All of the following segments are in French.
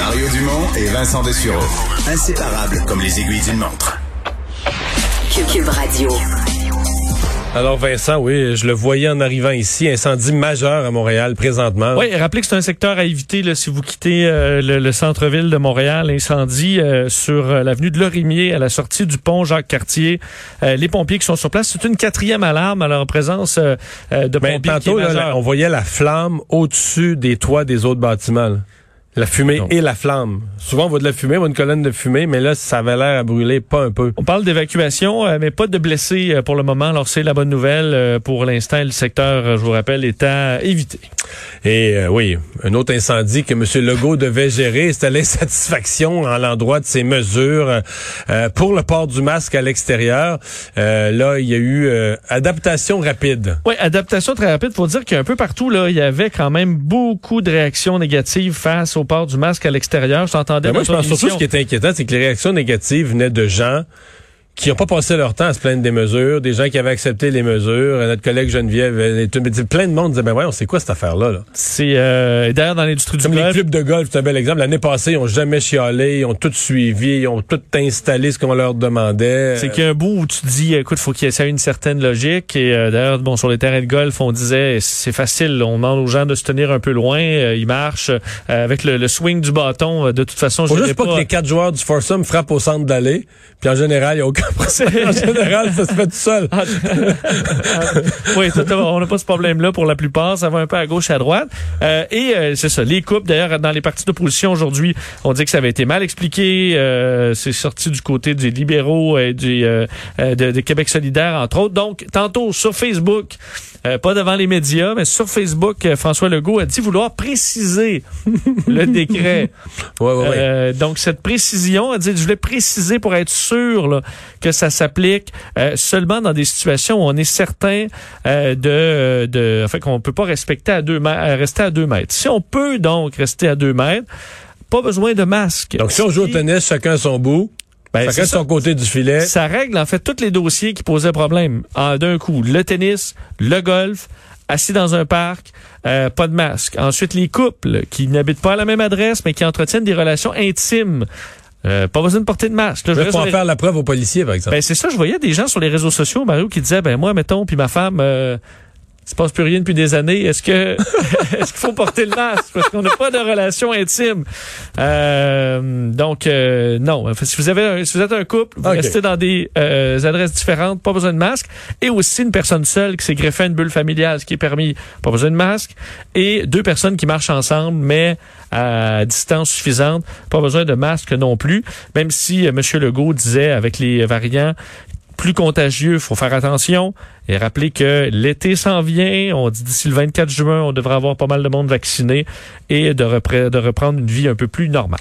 Mario Dumont et Vincent Dessureau. Inséparables comme les aiguilles d'une montre. Cube Radio. Alors Vincent, oui, je le voyais en arrivant ici, incendie majeur à Montréal présentement. Oui, rappelez que c'est un secteur à éviter là, si vous quittez euh, le, centre-ville de Montréal. Incendie euh, sur euh, l'avenue de Lorimier à la sortie du pont Jacques-Cartier. les pompiers qui sont sur place, c'est une quatrième alarme alors en présence de ben, pompiers. Tantôt, on voyait la flamme au-dessus des toits des autres bâtiments. La fumée et la flamme. Souvent, on voit de la fumée, on voit une colonne de fumée, mais là, ça avait l'air à brûler pas un peu. On parle d'évacuation, euh, mais pas de blessés euh, pour le moment. Alors, c'est la bonne nouvelle. Euh, pour l'instant, le secteur, je vous rappelle, est à éviter. Et oui, un autre incendie que M. Legault devait gérer, c'était l'insatisfaction en l'endroit de ses mesures pour le port du masque à l'extérieur. là, il y a eu adaptation rapide. Oui, adaptation très rapide. Faut dire qu'un peu partout, là, il y avait quand même beaucoup de réactions négatives face au port du masque à l'extérieur. Je t'entendais. Moi, je pense surtout ce qui est inquiétant, c'est que les réactions négatives venaient de gens qui n'ont pas passé leur temps à se plaindre des mesures, des gens qui avaient accepté les mesures. Notre collègue Geneviève, plein de monde disait, ben voyons, c'est quoi cette affaire-là? -là, c'est euh, d'ailleurs dans l'industrie du Comme golf. les clubs de golf, c'est un bel exemple. L'année passée, ils ont jamais chialé, ils ont tout suivi, ils ont tout installé ce qu'on leur demandait. C'est qu'il y a un bout où tu te dis, écoute, faut qu'il y ait une certaine logique. Et euh, d'ailleurs, bon, sur les terrains de golf, on disait, c'est facile, on demande aux gens de se tenir un peu loin, euh, ils marchent euh, avec le, swing du bâton. de toute façon, je ne juste pas, que les quatre joueurs du foursome frappent au centre d'aller. Puis en général, il n'y a aucun en général, ça se fait tout seul. Ah, oui, on n'a pas ce problème-là pour la plupart. Ça va un peu à gauche et à droite. Euh, et euh, c'est ça. Les coupes, d'ailleurs, dans les partis d'opposition aujourd'hui, on dit que ça avait été mal expliqué. Euh, c'est sorti du côté des libéraux et du, de, Québec solidaire, entre autres. Donc, tantôt sur Facebook, pas devant les médias, mais sur Facebook, François Legault a dit vouloir préciser le décret. Ouais, ouais, ouais. donc, cette précision, a dit, je voulais préciser pour être sûr là, que ça s'applique euh, seulement dans des situations où on est certain euh, de, de, enfin qu'on peut pas respecter à deux euh, rester à deux mètres. Si on peut donc rester à deux mètres, pas besoin de masque. Donc si on joue au tennis, chacun son bout. Ben, chacun son côté du filet. Ça règle en fait tous les dossiers qui posaient problème. D'un coup, le tennis, le golf, assis dans un parc, pas de masque. Ensuite, les couples qui n'habitent pas à la même adresse, mais qui entretiennent des relations intimes. Euh, pas besoin de porter de masque. Là, je faire la preuve aux policiers, par exemple. Ben, c'est ça, je voyais des gens sur les réseaux sociaux, Mario, qui disaient, ben moi, mettons, puis ma femme, euh, se passe plus rien depuis des années. Est-ce que est-ce qu'il faut porter le masque? Parce qu'on n'a pas de relation intime euh, Donc euh, non. si vous avez si vous êtes un couple, vous restez dans des euh, adresses différentes, pas besoin de masque. Et aussi une personne seule qui s'est greffée à une bulle familiale, ce qui est permis, pas besoin de masque. Et deux personnes qui marchent ensemble, mais à distance suffisante, pas besoin de masque non plus. Même si M. Legault disait avec les variants plus contagieux, faut faire attention. Et rappeler que l'été s'en vient. On dit d'ici le 24 juin, on devrait avoir pas mal de monde vacciné et de, de reprendre une vie un peu plus normale.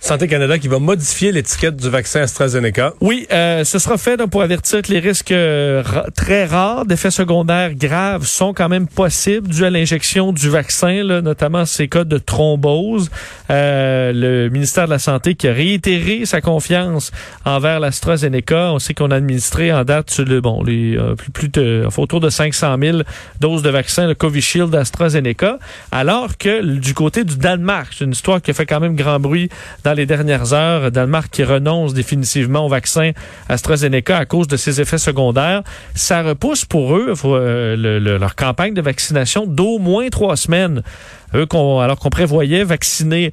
Santé Canada qui va modifier l'étiquette du vaccin AstraZeneca. Oui, euh, ce sera fait donc, pour avertir que les risques euh, très rares d'effets secondaires graves sont quand même possibles dû à l'injection du vaccin, là, notamment ces cas de thrombose. Euh, le ministère de la Santé qui a réitéré sa confiance envers l'AstraZeneca. On sait qu'on a administré en date sur le bon les plus plus de euh, autour de 500 000 doses de vaccins de Covishield AstraZeneca, alors que du côté du Danemark, c'est une histoire qui a fait quand même grand bruit les dernières heures, Danemark qui renonce définitivement au vaccin AstraZeneca à cause de ses effets secondaires, ça repousse pour eux euh, leur campagne de vaccination d'au moins trois semaines. Eux, alors qu'on prévoyait vacciner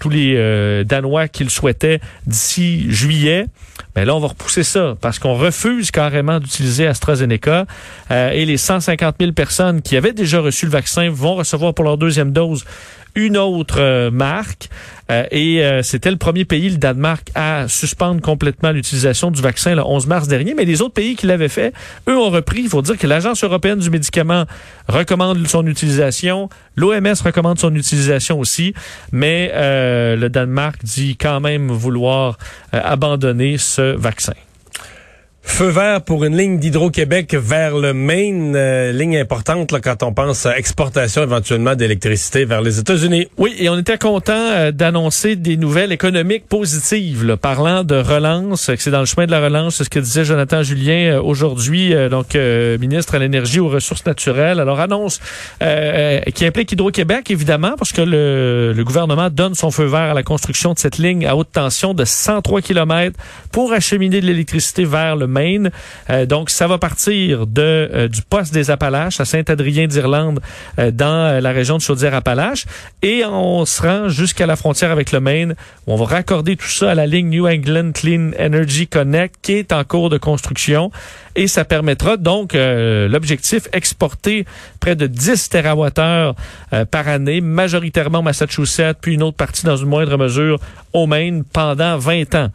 tous les euh, Danois qui le souhaitaient d'ici juillet. Mais là, on va repousser ça parce qu'on refuse carrément d'utiliser AstraZeneca euh, et les 150 000 personnes qui avaient déjà reçu le vaccin vont recevoir pour leur deuxième dose une autre euh, marque. Euh, et euh, c'était le premier pays, le Danemark, à suspendre complètement l'utilisation du vaccin le 11 mars dernier. Mais les autres pays qui l'avaient fait, eux ont repris. Il faut dire que l'Agence européenne du médicament recommande son utilisation. L'OMS recommande son utilisation aussi. Mais le Danemark dit quand même vouloir abandonner ce vaccin. Feu vert pour une ligne d'Hydro-Québec vers le Maine, euh, ligne importante là, quand on pense à exportation éventuellement d'électricité vers les États-Unis. Oui, et on était content euh, d'annoncer des nouvelles économiques positives, là, parlant de relance, que c'est dans le chemin de la relance, c'est ce que disait Jonathan Julien euh, aujourd'hui, donc ministre à l'énergie aux ressources naturelles. Alors annonce qui implique Hydro-Québec évidemment, parce que le, le gouvernement donne son feu vert à la construction de cette ligne à haute tension de 103 km pour acheminer de l'électricité vers le Maine. Euh, donc, ça va partir de euh, du poste des Appalaches à Saint-Adrien d'Irlande euh, dans la région de Chaudière-Appalaches et on se rend jusqu'à la frontière avec le Maine où on va raccorder tout ça à la ligne New England Clean Energy Connect qui est en cours de construction et ça permettra donc l'objectif exporter près de 10 TWh par année, majoritairement au Massachusetts, puis une autre partie dans une moindre mesure au Maine pendant 20 ans.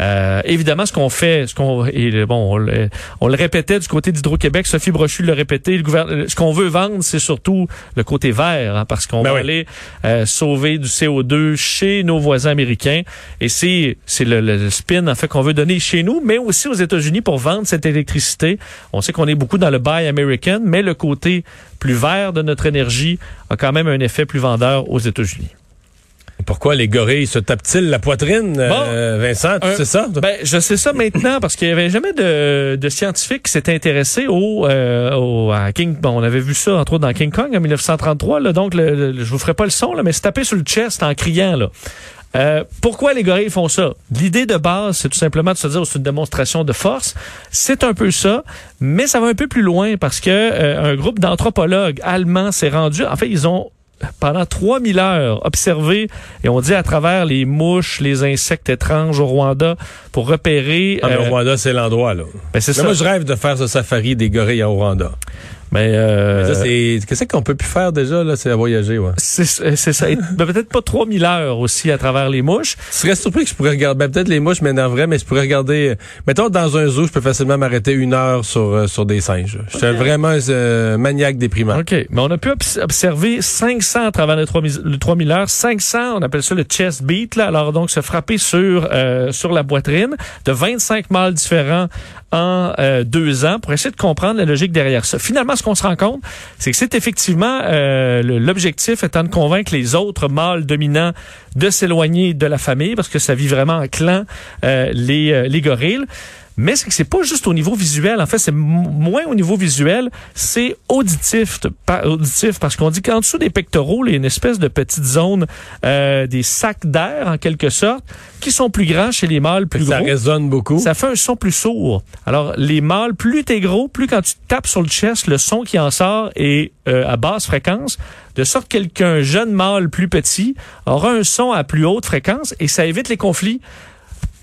Euh, évidemment, ce qu'on fait, ce qu'on et bon, on le, on le, répétait du côté d'Hydro-Québec, Sophie Brochu le répétait, le ce qu'on veut vendre, c'est surtout le côté vert, hein, parce qu'on ben va aller euh, sauver du CO2 chez nos voisins américains. Et c'est c'est le, le, spin en fait qu'on veut donner chez nous, mais aussi aux États-Unis pour vendre cette électricité. On sait qu'on est beaucoup dans le buy American, mais le côté plus vert de notre énergie a quand même un effet plus vendeur aux États-Unis. Pourquoi les gorilles se tapent-ils la poitrine, euh, Vincent? Tu sais ça? Ben, je sais ça maintenant parce qu'il y avait jamais de, de scientifiques qui s'étaient intéressés au, euh, au à King. Bon, on avait vu ça entre autres dans King Kong en 1933. Là, donc, le, je vous ferai pas le son, là, mais se taper sur le chest en criant. Là. Euh, pourquoi les gorilles font ça? L'idée de base, c'est tout simplement de se dire c'est une démonstration de force. C'est un peu ça, mais ça va un peu plus loin parce que euh, un groupe d'anthropologues allemands s'est rendu. En fait, ils ont pendant 3000 heures observé, et on dit à travers les mouches, les insectes étranges au Rwanda, pour repérer... Ah, le euh, Rwanda, c'est l'endroit, là. Ben, c'est ça. Moi, je rêve de faire ce safari des gorilles au Rwanda. Mais, euh, c'est qu'est-ce qu'on peut plus faire déjà là, c'est à voyager, ouais. C'est ça. Ben, peut-être pas 3000 heures aussi à travers les mouches. Tu serais surpris que je pourrais regarder ben, peut-être les mouches, mais en vrai, mais je pourrais regarder. Mettons dans un zoo, je peux facilement m'arrêter une heure sur euh, sur des singes. Je suis vraiment un euh, maniaque déprimant. Ok, mais on a pu observer 500 à travers les 3000, 3000 heures, 500, on appelle ça le chest beat là. Alors donc se frapper sur euh, sur la poitrine de 25 mâles différents en deux ans pour essayer de comprendre la logique derrière ça. Finalement ce qu'on se rend compte, c'est que c'est effectivement euh, l'objectif étant de convaincre les autres mâles dominants de s'éloigner de la famille parce que ça vit vraiment en clan euh, les, euh, les gorilles. Mais c'est que c'est pas juste au niveau visuel. En fait, c'est moins au niveau visuel, c'est auditif, auditif parce qu'on dit qu'en dessous des pectoraux, il y a une espèce de petite zone, euh, des sacs d'air en quelque sorte, qui sont plus grands chez les mâles, plus ça gros. Ça résonne beaucoup. Ça fait un son plus sourd. Alors, les mâles, plus t'es gros, plus quand tu tapes sur le chest, le son qui en sort est euh, à basse fréquence, de sorte qu'un jeune mâle plus petit aura un son à plus haute fréquence et ça évite les conflits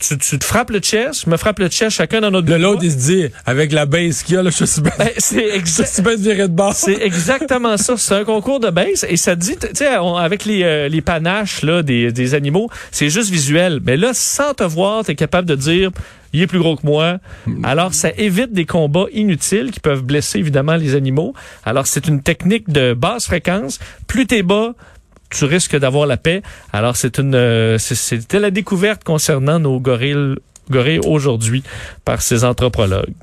tu, tu, te frappes le chest, je me frappe le chest, chacun dans notre l'autre, il se dit, avec la base qu'il y a, là, je suis bien, ben, c'est exa de base. C'est exactement ça. C'est un concours de base et ça dit, tu sais, avec les, euh, les panaches, là, des, des animaux, c'est juste visuel. Mais là, sans te voir, tu es capable de dire, il est plus gros que moi. Alors, ça évite des combats inutiles qui peuvent blesser, évidemment, les animaux. Alors, c'est une technique de basse fréquence. Plus t'es bas, tu risques d'avoir la paix. Alors, c'est une, euh, c'était la découverte concernant nos gorilles, gorilles aujourd'hui par ces anthropologues.